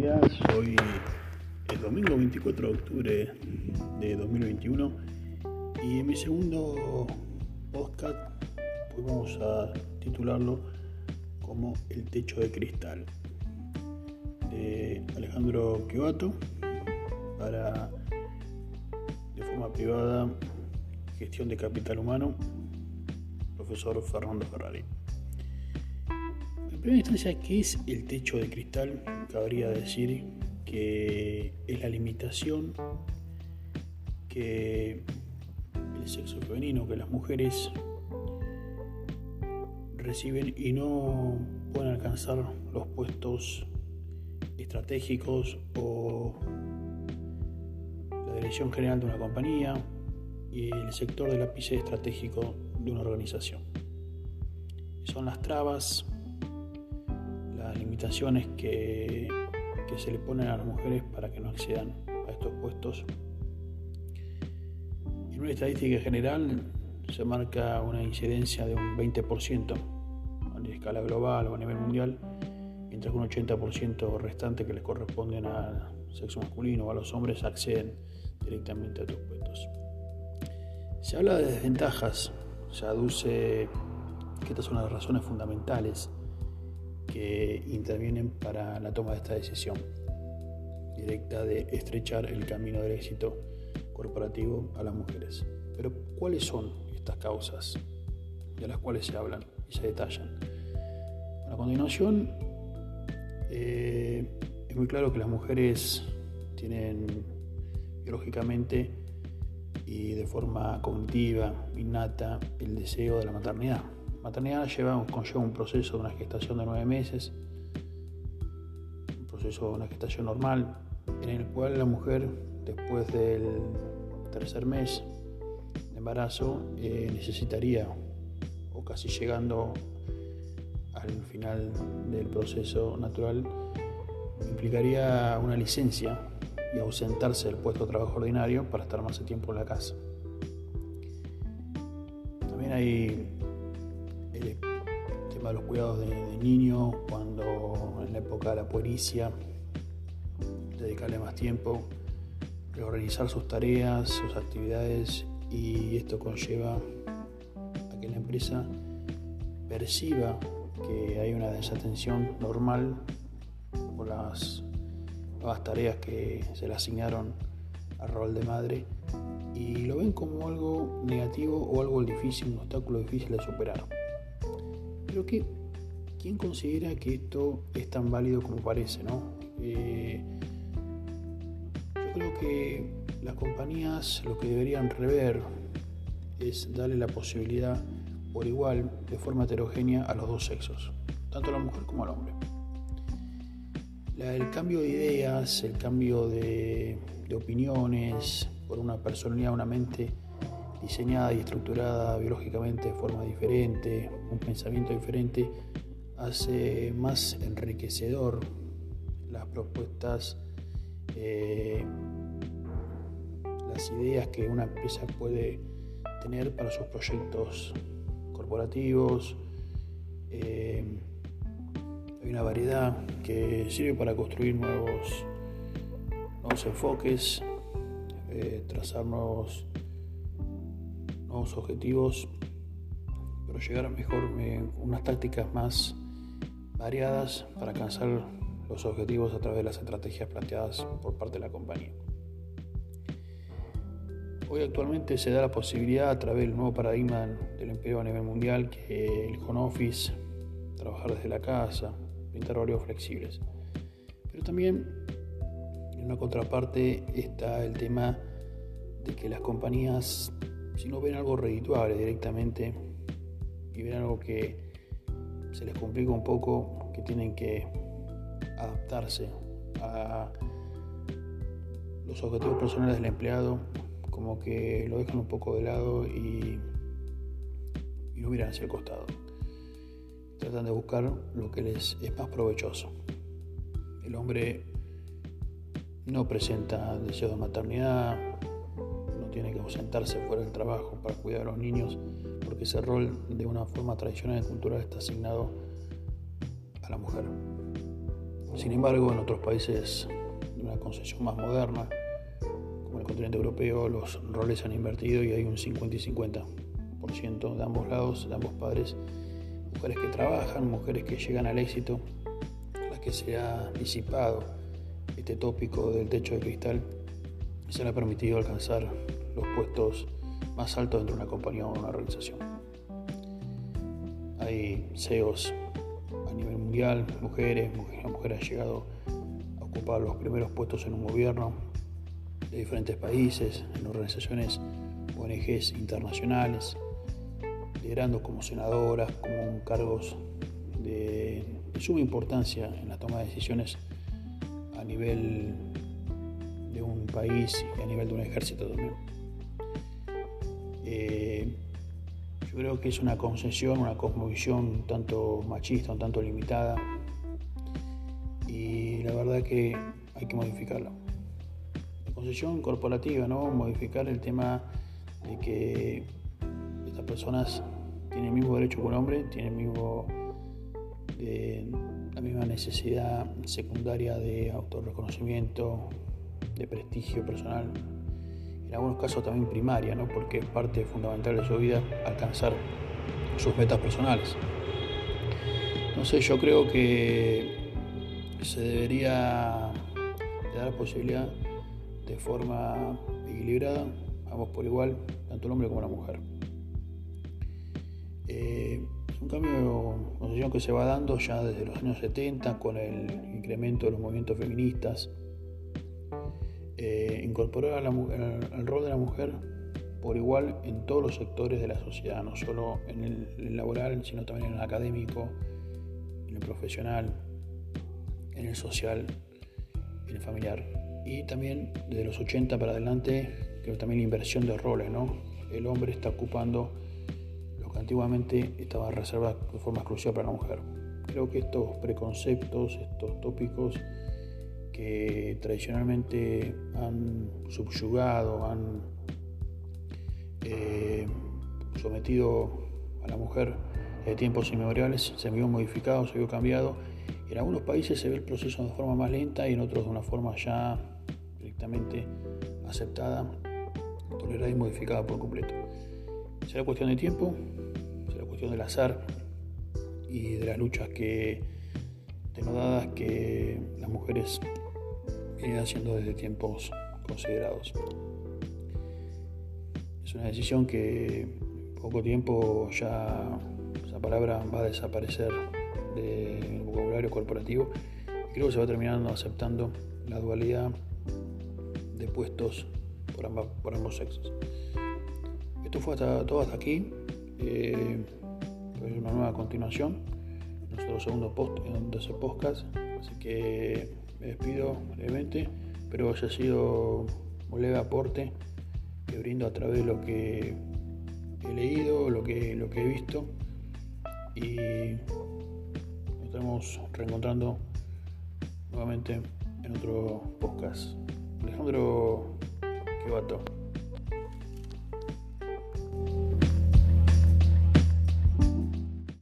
días. Hoy es domingo 24 de octubre de 2021 y en mi segundo podcast pues vamos a titularlo como El techo de cristal de Alejandro Quiovato para de forma privada gestión de capital humano profesor Fernando Ferrari. Primera instancia, ¿qué es el techo de cristal? Cabría decir que es la limitación que el sexo femenino, que las mujeres reciben y no pueden alcanzar los puestos estratégicos o la dirección general de una compañía y el sector del ápice estratégico de una organización. Son las trabas limitaciones que, que se le ponen a las mujeres para que no accedan a estos puestos. En una estadística general se marca una incidencia de un 20% a escala global o a nivel mundial, mientras que un 80% restante que les corresponden al sexo masculino o a los hombres acceden directamente a estos puestos. Se habla de desventajas, se aduce que estas son las razones fundamentales que intervienen para la toma de esta decisión directa de estrechar el camino del éxito corporativo a las mujeres. Pero ¿cuáles son estas causas de las cuales se hablan y se detallan? a continuación, eh, es muy claro que las mujeres tienen biológicamente y de forma cognitiva, innata, el deseo de la maternidad maternidad lleva, conlleva un proceso de una gestación de nueve meses, un proceso de una gestación normal, en el cual la mujer, después del tercer mes de embarazo, eh, necesitaría, o casi llegando al final del proceso natural, implicaría una licencia y ausentarse del puesto de trabajo ordinario para estar más tiempo en la casa. También hay el tema de los cuidados de, niños, cuando en la época de la puericia, dedicarle más tiempo, reorganizar sus tareas, sus actividades y esto conlleva a que la empresa perciba que hay una desatención normal por las nuevas tareas que se le asignaron al rol de madre y lo ven como algo negativo o algo difícil, un obstáculo difícil de superar. Pero que, ¿quién considera que esto es tan válido como parece? ¿no? Eh, yo creo que las compañías lo que deberían rever es darle la posibilidad por igual, de forma heterogénea, a los dos sexos, tanto a la mujer como al hombre. el cambio de ideas, el cambio de, de opiniones por una personalidad, una mente diseñada y estructurada biológicamente de forma diferente, un pensamiento diferente, hace más enriquecedor las propuestas, eh, las ideas que una empresa puede tener para sus proyectos corporativos. Eh, hay una variedad que sirve para construir nuevos, nuevos enfoques, eh, trazar nuevos objetivos, pero llegar a mejor unas tácticas más variadas para alcanzar los objetivos a través de las estrategias planteadas por parte de la compañía. Hoy actualmente se da la posibilidad a través del nuevo paradigma del empleo a nivel mundial que el home office, trabajar desde la casa, pintar horarios flexibles. Pero también en una contraparte está el tema de que las compañías si no ven algo redituable directamente y ven algo que se les complica un poco, que tienen que adaptarse a los objetivos personales del empleado, como que lo dejan un poco de lado y, y no miran hacia el costado. Tratan de buscar lo que les es más provechoso. El hombre no presenta deseo de maternidad, tiene que ausentarse fuera del trabajo para cuidar a los niños, porque ese rol de una forma tradicional y cultural está asignado a la mujer. Sin embargo, en otros países de una concesión más moderna, como el continente europeo, los roles han invertido y hay un 50 y 50% de ambos lados, de ambos padres, mujeres que trabajan, mujeres que llegan al éxito, las que se ha disipado este tópico del techo de cristal y se le ha permitido alcanzar los puestos más altos dentro de una compañía o una organización. Hay CEOs a nivel mundial, mujeres, la mujer ha llegado a ocupar los primeros puestos en un gobierno de diferentes países, en organizaciones ONGs internacionales, liderando como senadoras, como cargos de, de suma importancia en la toma de decisiones a nivel de un país y a nivel de un ejército también. Eh, yo creo que es una concesión, una cosmovisión un tanto machista, un tanto limitada y la verdad que hay que modificarla. La concesión corporativa, ¿no? Modificar el tema de que estas personas tienen el mismo derecho que un hombre, tienen el mismo, eh, la misma necesidad secundaria de autorreconocimiento, de prestigio personal, en algunos casos también primaria, ¿no? porque es parte fundamental de su vida alcanzar sus metas personales. Entonces yo creo que se debería dar posibilidad de forma equilibrada, vamos por igual, tanto el hombre como la mujer. Eh, es un cambio que se va dando ya desde los años 70 con el incremento de los movimientos feministas, eh, incorporar al rol de la mujer por igual en todos los sectores de la sociedad, no solo en el, laboral, sino también en el académico, en el profesional, en el social, en el familiar. Y también desde los 80 para adelante, creo también la inversión de roles, ¿no? El hombre está ocupando lo que antiguamente estaba reservado de forma exclusiva para la mujer. Creo que estos preconceptos, estos tópicos, que tradicionalmente han subyugado, han eh, sometido a la mujer de tiempos inmemoriales, se vio modificado, se vio cambiado. En algunos países se ve el proceso de forma más lenta y en otros de una forma ya directamente aceptada, tolerada y modificada por completo. Será cuestión de tiempo, será cuestión del azar y de las luchas que denodadas que las mujeres viene haciendo desde tiempos considerados. Es una decisión que en poco tiempo ya esa palabra va a desaparecer del vocabulario corporativo y creo que se va terminando aceptando la dualidad de puestos por, ambos sexos. Esto fue todo hasta aquí. Eh, es una nueva continuación, nuestro segundo post, de ese podcast. Así que me despido brevemente, pero haya sido un leve aporte que brindo a través de lo que he leído, lo que, lo que he visto y nos estamos reencontrando nuevamente en otro podcast. Alejandro Quevato.